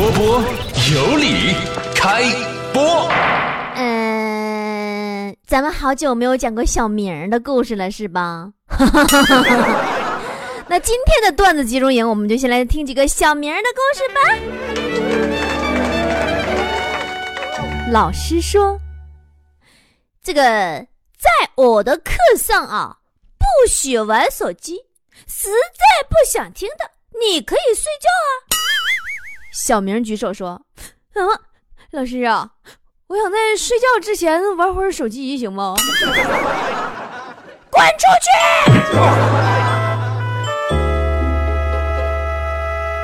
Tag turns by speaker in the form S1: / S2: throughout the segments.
S1: 波波有理，开播。
S2: 嗯，咱们好久没有讲过小明的故事了，是吧？那今天的段子集中营，我们就先来听几个小明的故事吧。老师说，这个在我的课上啊，不许玩手机。实在不想听的，你可以睡觉啊。小明举手说：“啊，老师啊，我想在睡觉之前玩会儿手机，行吗？” 滚出去！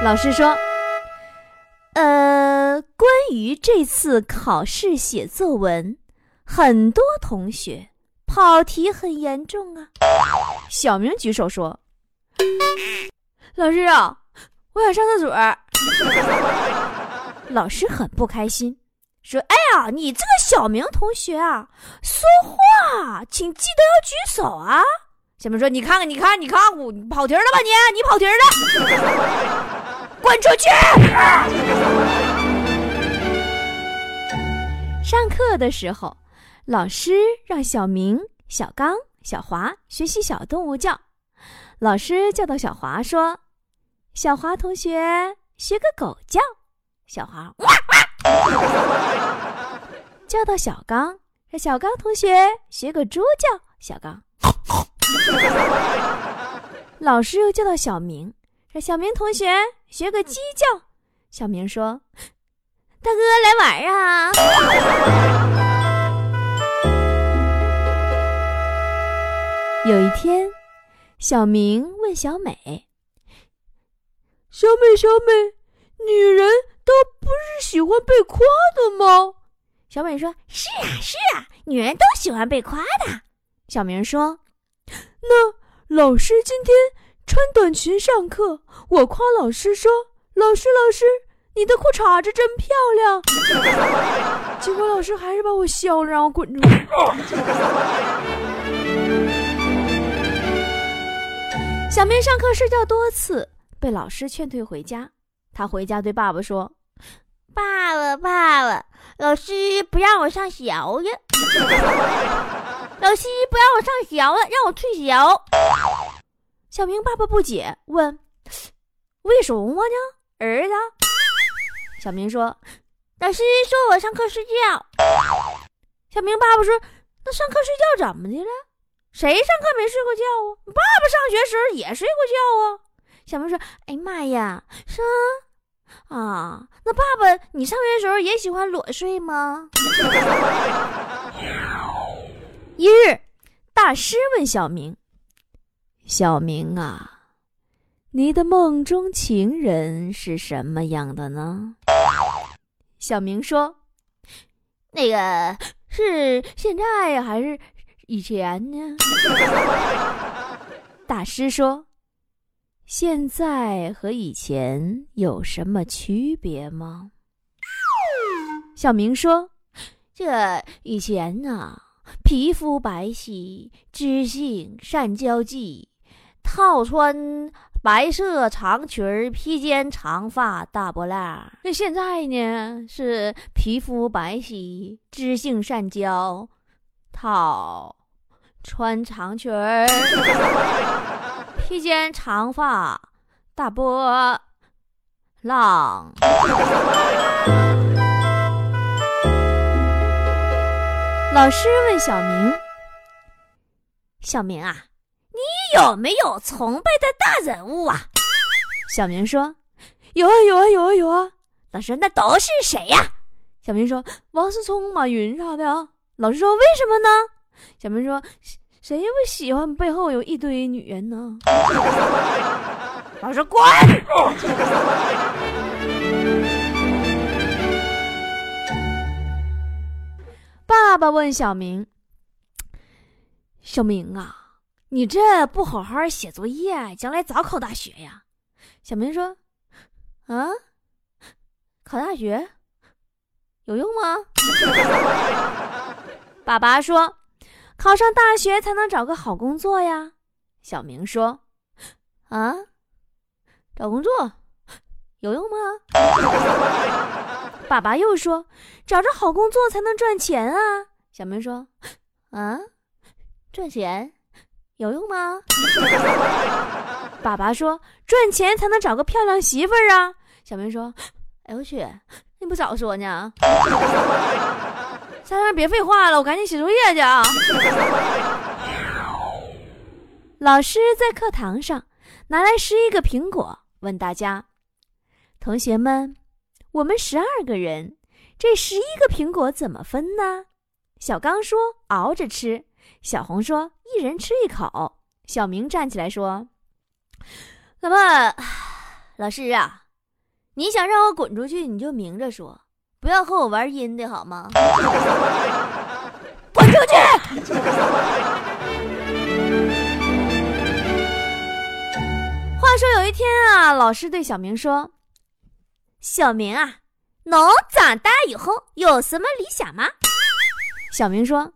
S2: 老师说：“呃，关于这次考试写作文，很多同学跑题很严重啊。”小明举手说：“老师啊，我想上厕所。” 老师很不开心，说：“哎呀，你这个小明同学啊，说话请记得要举手啊。”小明说：“你看看，你看，你看我，你跑题了吧？你，你跑题了，滚出去！” 上课的时候，老师让小明、小刚、小华学习小动物叫。老师叫到小华说：“小华同学。”学个狗叫，小华哇哇；叫到小刚，让小刚同学学个猪叫，小刚。老师又叫到小明，让小明同学学个鸡叫，小明说：“大哥来玩啊！”有一天，小明问小美。
S3: 小美，小美，女人都不是喜欢被夸的吗？
S2: 小美说：“是啊，是啊，女人都喜欢被夸的。”小明说：“
S3: 那老师今天穿短裙上课，我夸老师说：‘老师，老师，你的裤衩子真漂亮。’结果老师还是把我削了，让我滚出去。”
S2: 小明上课睡觉多次。被老师劝退回家，他回家对爸爸说：“爸爸，爸爸，老师不让我上学了，老师不让我上学了，让我退学。”小明爸爸不解，问：“为什么呢，儿子？”小明说：“老师说我上课睡觉。”小明爸爸说：“那上课睡觉怎么的了？谁上课没睡过觉啊？爸爸上学时候也睡过觉啊。”小明说：“哎呀妈呀，是啊，那爸爸，你上学时候也喜欢裸睡吗？”一日，大师问小明：“小明啊，你的梦中情人是什么样的呢？”小明说：“那个是现在还是以前呢？” 大师说。现在和以前有什么区别吗？小明说：“这以前呢，皮肤白皙，知性善交际，套穿白色长裙披肩长发大波浪。那现在呢，是皮肤白皙，知性善交，套穿长裙儿。”披肩长发，大波浪。老师问小明：“小明啊，你有没有崇拜的大人物啊？”小明说：“
S3: 有啊，有啊，有啊，有啊。”
S2: 老师：“那都是谁呀？”
S3: 小明说：“王思聪、马云啥的啊。”
S2: 老师说：“为什么呢？”
S3: 小明说。谁不喜欢背后有一堆女人呢？
S2: 老师滚！爸爸问小明：“小明啊，你这不好好写作业，将来早考大学呀？”小明说：“啊，考大学有用吗？”爸爸说。考上大学才能找个好工作呀，小明说：“啊，找工作有用吗？” 爸爸又说：“找着好工作才能赚钱啊。”小明说：“啊，赚钱有用吗？”爸爸说：“赚钱才能找个漂亮媳妇儿啊。”小明说：“哎呦我去，你不早说呢？三儿别废话了，我赶紧写作业去啊！” 老师在课堂上拿来十一个苹果，问大家：“同学们。”我们十二个人，这十一个苹果怎么分呢？小刚说：“熬着吃。”小红说：“一人吃一口。”小明站起来说：“那么，老师啊，你想让我滚出去，你就明着说，不要和我玩阴的好吗？” 滚出去！话说有一天啊，老师对小明说。小明啊，能长大以后有什么理想吗？小明说：“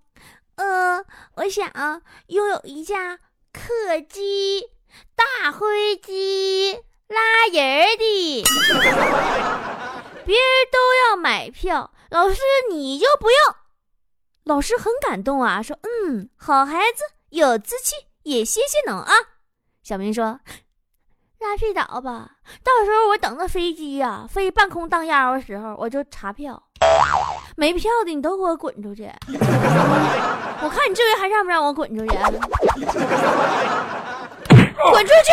S2: 呃，我想拥有一架客机、大飞机，拉人的。别人都要买票，老师你就不用。”老师很感动啊，说：“嗯，好孩子，有志气，也谢谢侬啊。”小明说。拉屁倒吧！到时候我等着飞机呀飞半空荡腰的时候，我就查票。没票的你都给我滚出去！我看你这回还让不让我滚出去？滚出去！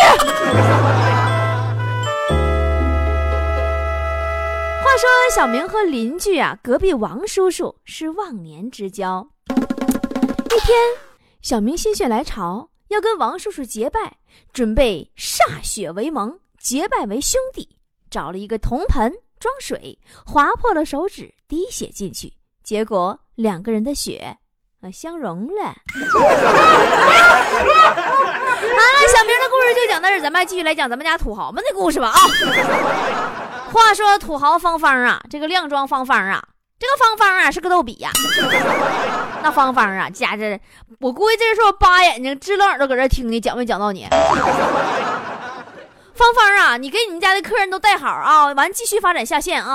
S2: 说小明和邻居啊，隔壁王叔叔是忘年之交。一天，小明心血来潮。要跟王叔叔结拜，准备歃血为盟，结拜为兄弟。找了一个铜盆装水，划破了手指，滴血进去，结果两个人的血啊相融了。好了，小明的故事就讲到这，咱们继续来讲咱们家土豪们的故事吧啊。话说土豪芳芳啊，这个靓庄芳芳啊。这个芳芳啊是个逗比呀，那芳芳啊家这，我估计这时候扒眼睛支棱耳朵搁这听呢讲没讲到你。芳芳啊，你给你们家的客人都带好啊，完继续发展下线啊。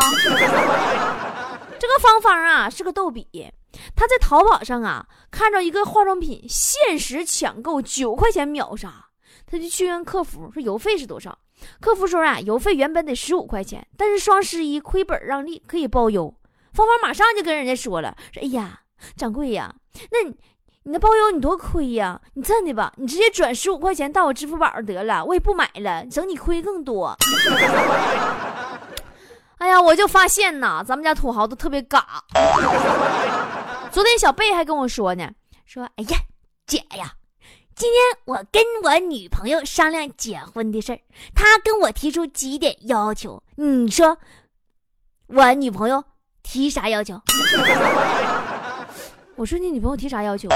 S2: 这个芳芳啊是个逗比，她在淘宝上啊看着一个化妆品限时抢购九块钱秒杀，她就去问客服说邮费是多少，客服说啊邮费原本得十五块钱，但是双十一亏本让利可以包邮。芳芳马上就跟人家说了：“说哎呀，掌柜呀，那你你那包邮你多亏呀！你这样的吧，你直接转十五块钱到我支付宝得了，我也不买了，整你亏更多。”哎呀，我就发现呐，咱们家土豪都特别嘎。昨天小贝还跟我说呢，说：“哎呀，姐呀，今天我跟我女朋友商量结婚的事儿，她跟我提出几点要求，你说我女朋友。”提啥要求？我说你女朋友提啥要求？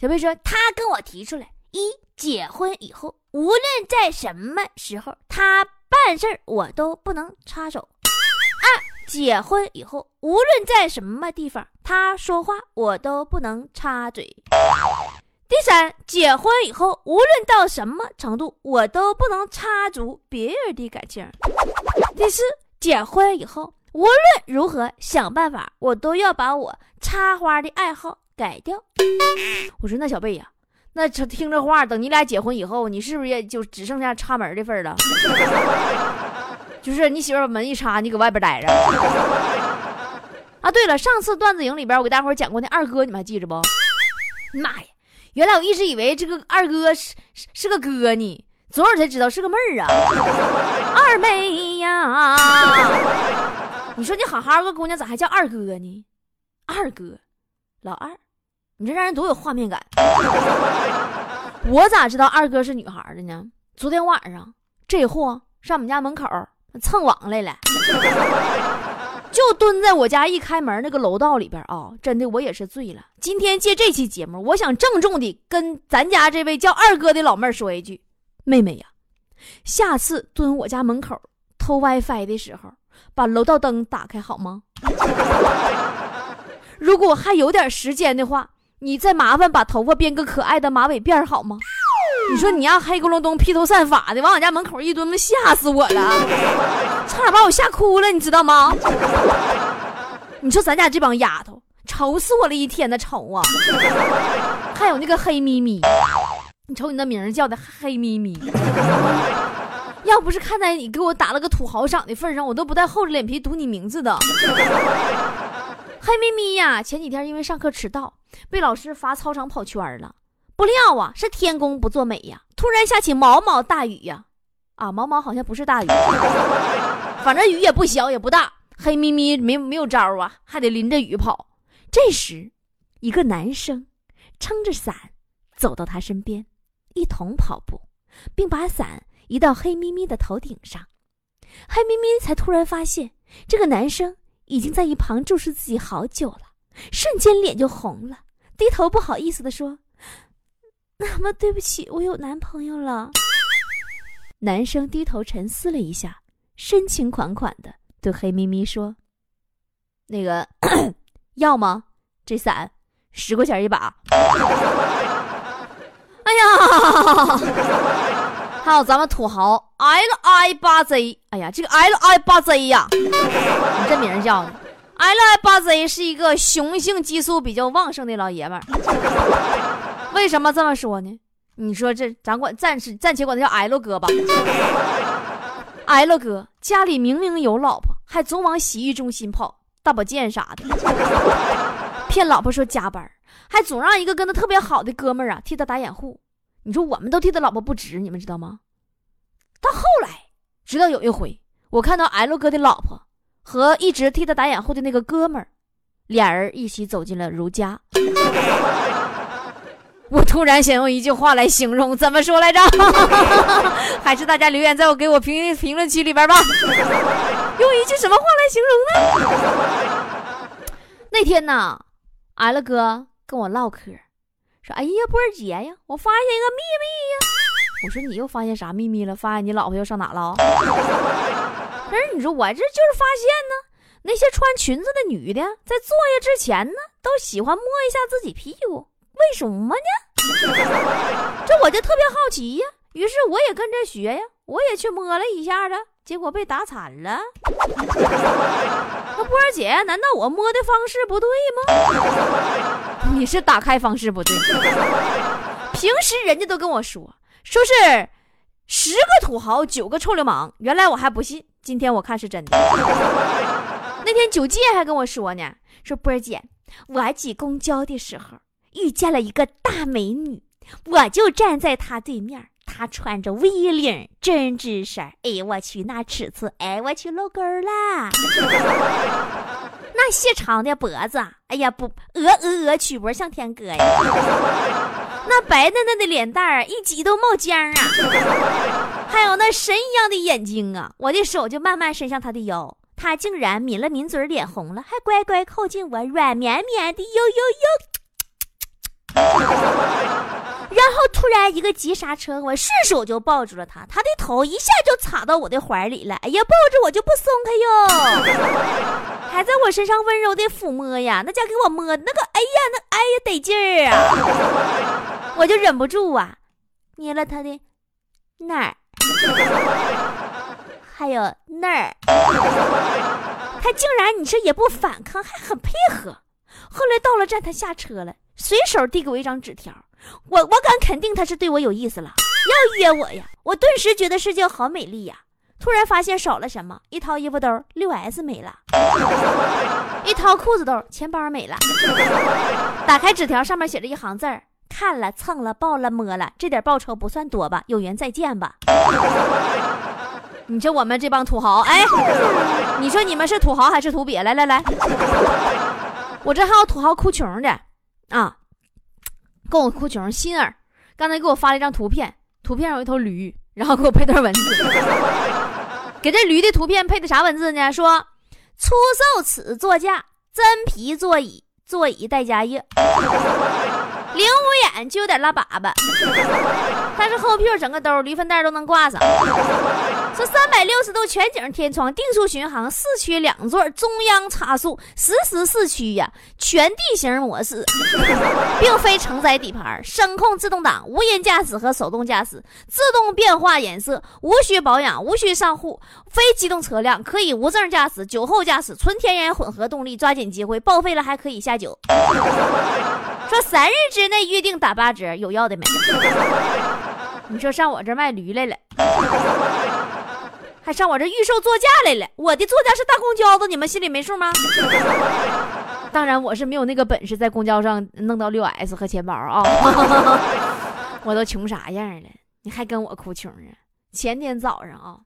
S2: 小贝说他跟我提出来：一，结婚以后无论在什么时候，他办事儿我都不能插手；二，结婚以后无论在什么地方，他说话我都不能插嘴；第三，结婚以后无论到什么程度，我都不能插足别人的感情；第四，结婚以后。无论如何想办法，我都要把我插花的爱好改掉。我说那小贝呀，那这听这话，等你俩结婚以后，你是不是也就只剩下插门的份了？就是你媳妇把门一插，你搁外边待着。啊，对了，上次段子营里边我给大伙讲过那二哥，你们还记着不？妈呀，原来我一直以为这个二哥是是是个哥呢，昨儿才知道是个妹儿啊，二妹呀。你说你好好个姑娘，咋还叫二哥呢？二哥，老二，你这让人多有画面感。我咋知道二哥是女孩的呢？昨天晚上这货上我们家门口蹭网来了，就蹲在我家一开门那个楼道里边啊！真的，我也是醉了。今天借这期节目，我想郑重的跟咱家这位叫二哥的老妹儿说一句：妹妹呀，下次蹲我家门口偷 WiFi 的时候。把楼道灯打开好吗？如果还有点时间的话，你再麻烦把头发编个可爱的马尾辫好吗？你说你要黑咕隆咚披头散发的往我家门口一蹲，吓死我了，差点把我吓哭了，你知道吗？你说咱家这帮丫头愁死我了，一天的愁啊！还有那个黑咪咪，你瞅你那名叫的黑咪咪。要不是看在你给我打了个土豪赏的份上，我都不带厚着脸皮读你名字的。黑咪咪呀，前几天因为上课迟到，被老师罚操场跑圈了。不料啊，是天公不作美呀，突然下起毛毛大雨呀！啊，毛毛好像不是大雨，反正雨也不小也不大。黑咪咪没没有招啊，还得淋着雨跑。这时，一个男生撑着伞走到他身边，一同跑步，并把伞。移到黑咪咪的头顶上，黑咪咪才突然发现，这个男生已经在一旁注视自己好久了，瞬间脸就红了，低头不好意思的说：“ 那么对不起，我有男朋友了。”男生低头沉思了一下，深情款款的对黑咪咪说：“那个要吗？这伞十块钱一把。”哎呀！还有咱们土豪 L I 八 Z，哎呀，这个 L I 八 Z 呀，你这名叫 L I 八 Z 是一个雄性激素比较旺盛的老爷们儿。为什么这么说呢？你说这咱管暂时暂且管他叫 L 哥吧。L 哥家里明明有老婆，还总往洗浴中心跑，大保健啥的，骗老婆说加班，还总让一个跟他特别好的哥们儿啊替他打掩护。你说我们都替他老婆不值，你们知道吗？到后来，直到有一回，我看到 L 哥的老婆和一直替他打掩护的那个哥们儿，俩人一起走进了如家。我突然想用一句话来形容，怎么说来着？还是大家留言在我给我评评论区里边吧。用一句什么话来形容呢？那天呢，L 哥跟我唠嗑。说：“哎呀，波儿姐呀，我发现一个秘密呀！”我说：“你又发现啥秘密了？发现你老婆又上哪了？”可是你说我这就是发现呢，那些穿裙子的女的在坐下之前呢，都喜欢摸一下自己屁股，为什么呢？这我就特别好奇呀。于是我也跟着学呀，我也去摸了一下子，结果被打惨了。那波儿姐，难道我摸的方式不对吗？你是打开方式不对。平时人家都跟我说，说是十个土豪九个臭流氓，原来我还不信，今天我看是真的。那天九戒还跟我说呢，说波儿姐，我挤公交的时候遇见了一个大美女，我就站在她对面。她穿着 V 领针织衫，哎呦我去，那尺寸，哎我去露沟啦！那细长的脖子，哎呀不，鹅鹅鹅曲脖向天歌呀！那白嫩嫩的脸蛋儿，一挤都冒浆啊！还有那神一样的眼睛啊！我的手就慢慢伸向他的腰，他竟然抿了抿嘴，脸红了，还乖乖靠近我，软绵绵的，呦呦呦！然后突然一个急刹车，我顺手就抱住了他，他的头一下就插到我的怀里了。哎呀，抱着我就不松开哟，还在我身上温柔的抚摸呀，那家给我摸那个，哎呀，那哎呀得劲儿啊！我就忍不住啊，捏了他的那儿，还有那儿，他竟然你说也不反抗，还很配合。后来到了站，他下车了，随手递给我一张纸条。我我敢肯定他是对我有意思了，要约我呀！我顿时觉得世界好美丽呀！突然发现少了什么，一掏衣服兜，六 S 没了；一掏裤子兜，钱包没了。打开纸条，上面写着一行字儿：看了、蹭了、抱了、摸了，这点报酬不算多吧？有缘再见吧！你说我们这帮土豪，哎，你说你们是土豪还是土鳖？来来来，我这还有土豪哭穷的啊！跟我哭穷，心儿刚才给我发了一张图片，图片上有一头驴，然后给我配段文字，给这驴的图片配的啥文字呢？说出售此座驾，真皮座椅，座椅带加热。零五眼就有点拉粑粑，但是后屁股整个兜，驴粪蛋都能挂上。说三百六十度全景天窗，定速巡航，四驱两座，中央差速，实时四驱呀，全地形模式，并非承载底盘，声控自动挡，无人驾驶和手动驾驶，自动变化颜色，无需保养，无需上户，非机动车辆可以无证驾驶，酒后驾驶，纯天然混合动力，抓紧机会，报废了还可以下酒。说三日之内预定打八折，有要的没？你说上我这卖驴来了。还上我这预售座驾来了，我的座驾是大公交子，你们心里没数吗？当然我是没有那个本事在公交上弄到六 S 和钱包啊，我都穷啥样了，你还跟我哭穷啊？前天早上啊，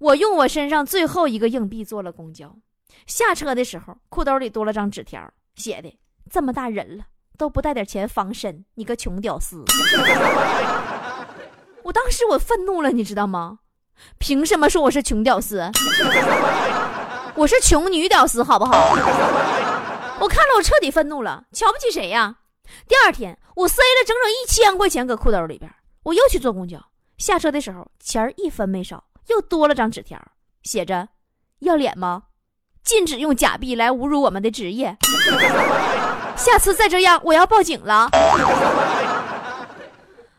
S2: 我用我身上最后一个硬币坐了公交，下车的时候裤兜里多了张纸条，写的这么大人了都不带点钱防身，你个穷屌丝！我当时我愤怒了，你知道吗？凭什么说我是穷屌丝？我是穷女屌丝，好不好？我看了，我彻底愤怒了，瞧不起谁呀？第二天，我塞了整整一千块钱搁裤兜里边，我又去坐公交，下车的时候钱一分没少，又多了张纸条，写着：“要脸吗？禁止用假币来侮辱我们的职业，下次再这样，我要报警了。”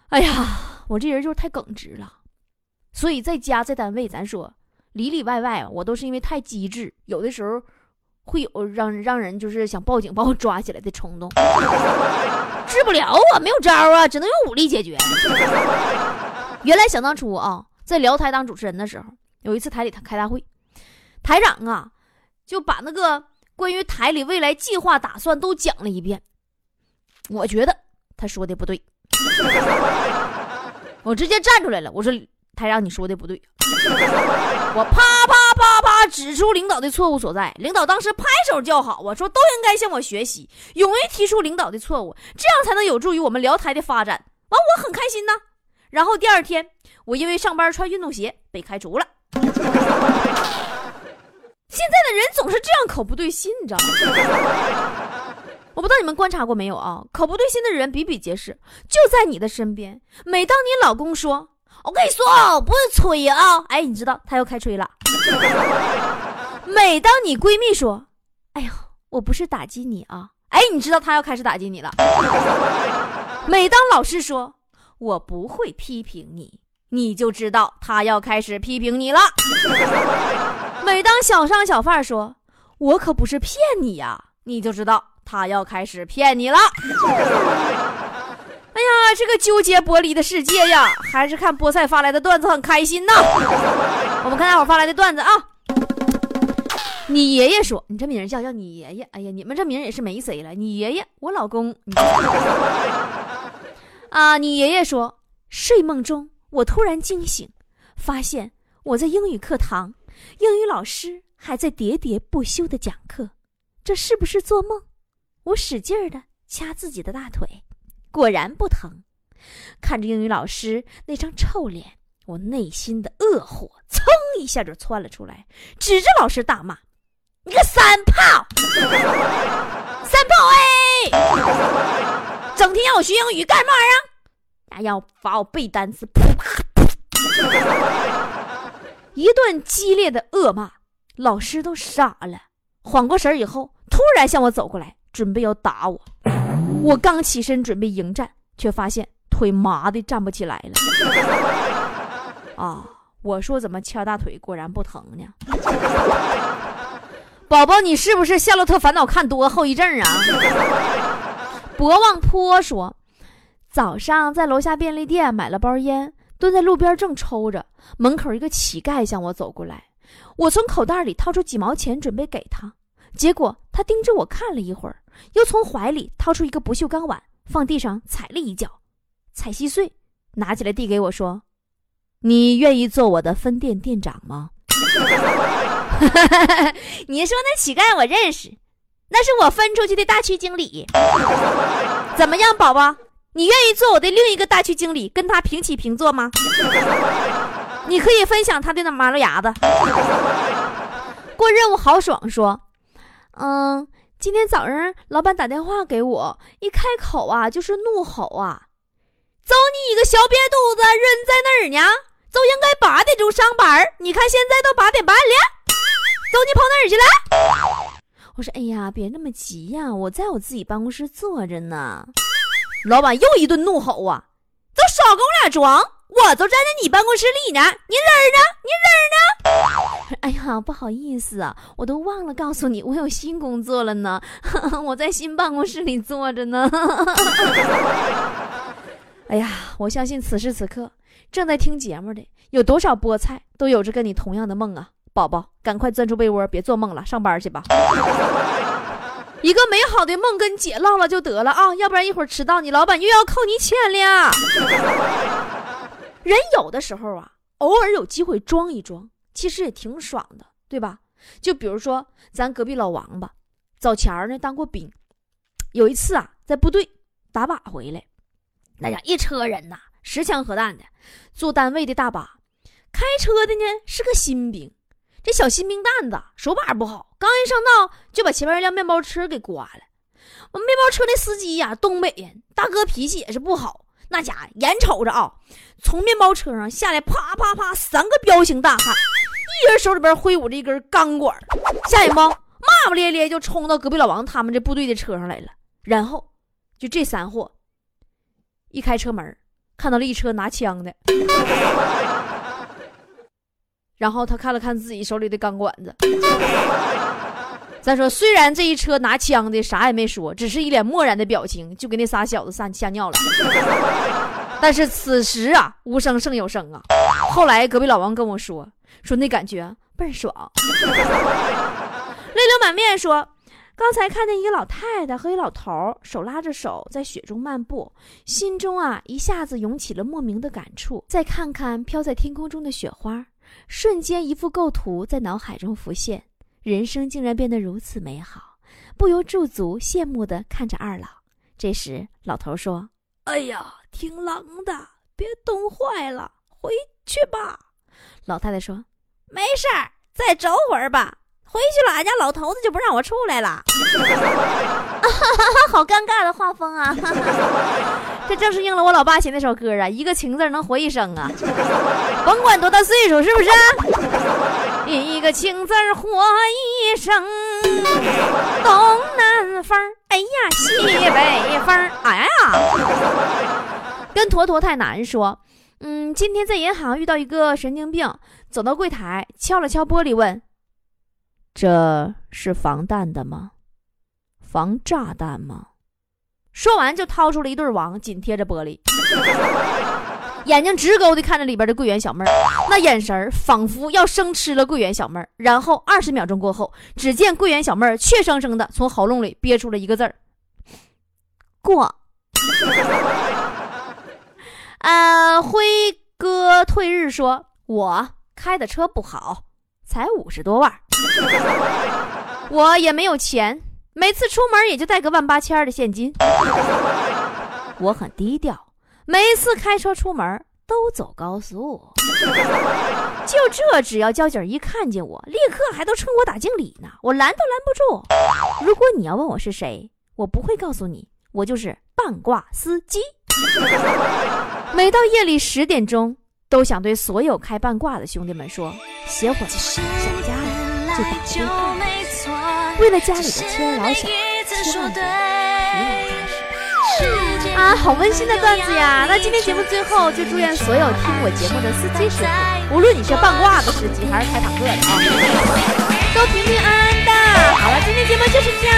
S2: 哎呀，我这人就是太耿直了。所以在家在单位，咱说里里外外，我都是因为太机智，有的时候会有让让人就是想报警把我抓起来的冲动，治不了啊，没有招啊，只能用武力解决。原来想当初啊，在辽台当主持人的时候，有一次台里开大会，台长啊就把那个关于台里未来计划打算都讲了一遍，我觉得他说的不对，我直接站出来了，我说。台长，你说的不对，我啪啪啪啪指出领导的错误所在。领导当时拍手叫好，我说都应该向我学习，勇于提出领导的错误，这样才能有助于我们辽台的发展。完，我很开心呐。然后第二天，我因为上班穿运动鞋被开除了。现在的人总是这样口不对心，你知道吗？我不知道你们观察过没有啊？口不对心的人比比皆是，就在你的身边。每当你老公说。我跟你说哦，不是吹啊！哎，你知道他要开吹了。每当你闺蜜说：“哎呦，我不是打击你啊！”哎，你知道他要开始打击你了。每当老师说：“我不会批评你”，你就知道他要开始批评你了。每当小商小贩说：“我可不是骗你呀”，你就知道他要开始骗你了。哎呀，这个纠结剥离的世界呀，还是看菠菜发来的段子很开心呐。我们看大伙发来的段子啊。你爷爷说，你这名叫叫你爷爷。哎呀，你们这名也是没谁了。你爷爷，我老公。啊，你爷爷说，睡梦中我突然惊醒，发现我在英语课堂，英语老师还在喋喋不休的讲课，这是不是做梦？我使劲的掐自己的大腿。果然不疼，看着英语老师那张臭脸，我内心的恶火噌一下就窜了出来，指着老师大骂：“你个三炮，三炮哎！整天让我学英语干嘛呀？要罚我背单词！”噗噗一顿激烈的恶骂，老师都傻了。缓过神以后，突然向我走过来，准备要打我。我刚起身准备迎战，却发现腿麻的站不起来了。啊！我说怎么掐大腿，果然不疼呢？宝宝，你是不是《夏洛特烦恼》看多后遗症啊？博望坡说，早上在楼下便利店买了包烟，蹲在路边正抽着，门口一个乞丐向我走过来，我从口袋里掏出几毛钱准备给他，结果他盯着我看了一会儿。又从怀里掏出一个不锈钢碗，放地上踩了一脚，踩稀碎，拿起来递给我说：“你愿意做我的分店店长吗？” 你说那乞丐我认识，那是我分出去的大区经理。怎么样，宝宝，你愿意做我的另一个大区经理，跟他平起平坐吗？你可以分享他的那马路牙子。过任务豪爽说：“嗯。”今天早上老板打电话给我，一开口啊就是怒吼啊：“走你一个小瘪犊子，人在哪儿呢？就应该八点钟上班，你看现在都八点半了，走你跑哪儿去了？”我说：“哎呀，别那么急呀，我在我自己办公室坐着呢。”老板又一顿怒吼啊：“都少跟我俩装！我就站在你办公室里呢，你人呢？你人呢？” 哎呀，不好意思啊，我都忘了告诉你，我有新工作了呢，我在新办公室里坐着呢。哎呀，我相信此时此刻正在听节目的有多少菠菜都有着跟你同样的梦啊，宝宝，赶快钻出被窝，别做梦了，上班去吧。一个美好的梦跟姐唠唠就得了啊，要不然一会儿迟到，你老板又要扣你钱了。人有的时候啊，偶尔有机会装一装，其实也挺爽的，对吧？就比如说咱隔壁老王吧，早前儿呢当过兵，有一次啊在部队打靶回来，那家一车人呐，十枪核弹的，坐单位的大巴，开车的呢是个新兵。这小新兵蛋子手把不好，刚一上道就把前面一辆面包车给刮了。我面包车那司机呀，东北人，大哥脾气也是不好。那家伙眼瞅着啊，从面包车上下来，啪啪啪三个彪形大汉，一人手里边挥舞着一根钢管，下一帮骂骂咧咧就冲到隔壁老王他们这部队的车上来了。然后就这三货一开车门，看到了一车拿枪的。然后他看了看自己手里的钢管子，再说虽然这一车拿枪的啥也没说，只是一脸漠然的表情，就给那仨小子吓吓尿了。但是此时啊，无声胜有声啊。后来隔壁老王跟我说，说那感觉倍儿爽，泪流满面说，刚才看见一个老太太和一老头手拉着手在雪中漫步，心中啊一下子涌起了莫名的感触。再看看飘在天空中的雪花。瞬间，一幅构图在脑海中浮现，人生竟然变得如此美好，不由驻足羡慕地看着二老。这时，老头说：“哎呀，挺冷的，别冻坏了，回去吧。”老太太说：“没事儿，再走会儿吧。”回去了，俺家老头子就不让我出来了。好尴尬的画风啊！这正是应了我老爸写那首歌啊，一个情字能活一生啊，甭管多大岁数，是不是？一个情字活一生，东南风，哎呀，西北风，哎呀，跟坨坨太难说。嗯，今天在银行遇到一个神经病，走到柜台，敲了敲玻璃，问。这是防弹的吗？防炸弹吗？说完就掏出了一对王，紧贴着玻璃，眼睛直勾的看着里边的柜员小妹儿，那眼神仿佛要生吃了柜员小妹儿。然后二十秒钟过后，只见柜员小妹儿怯生生的从喉咙里憋出了一个字儿：“过。”呃，辉哥退日说：“我开的车不好。”才五十多万，我也没有钱，每次出门也就带个万八千的现金。我很低调，每次开车出门都走高速。就这，只要交警一看见我，立刻还都冲我打敬礼呢，我拦都拦不住。如果你要问我是谁，我不会告诉你，我就是半挂司机。每到夜里十点钟。都想对所有开半挂的兄弟们说：歇会儿，想家了就打电话。为了家里的妻儿老小，千万别疲劳驾驶。啊，好温馨的段子呀！那今天节目最后就祝愿所有听我节目的司机师傅，无论你是半挂的司机还是开坦克的啊，都平平安安的。好了，今天节目就是这样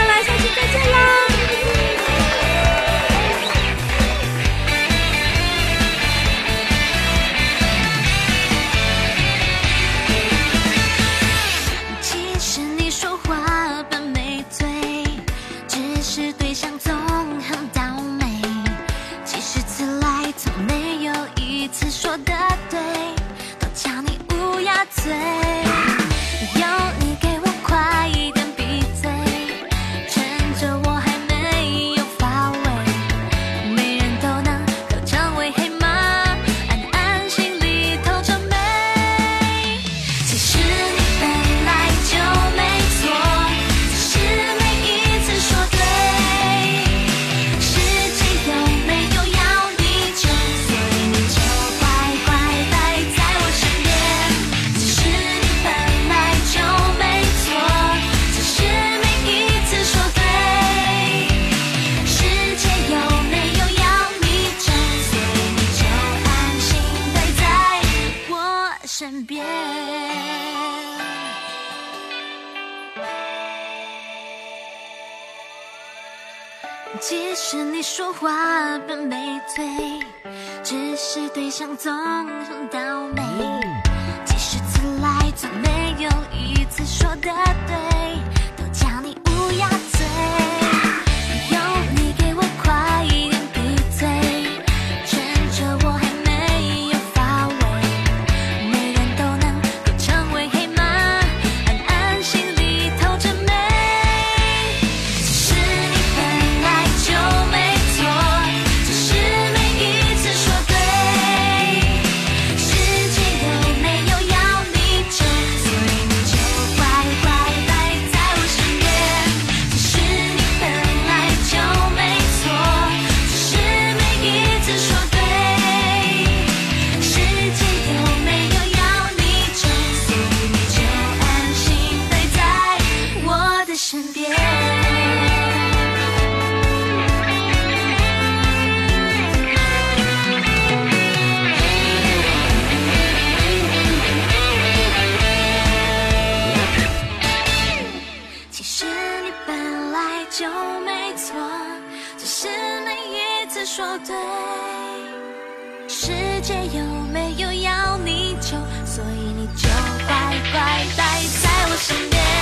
S4: 想总很倒霉几十次来总没有一次说的对。说对世界有没有要你求所以你就乖乖待在我身边。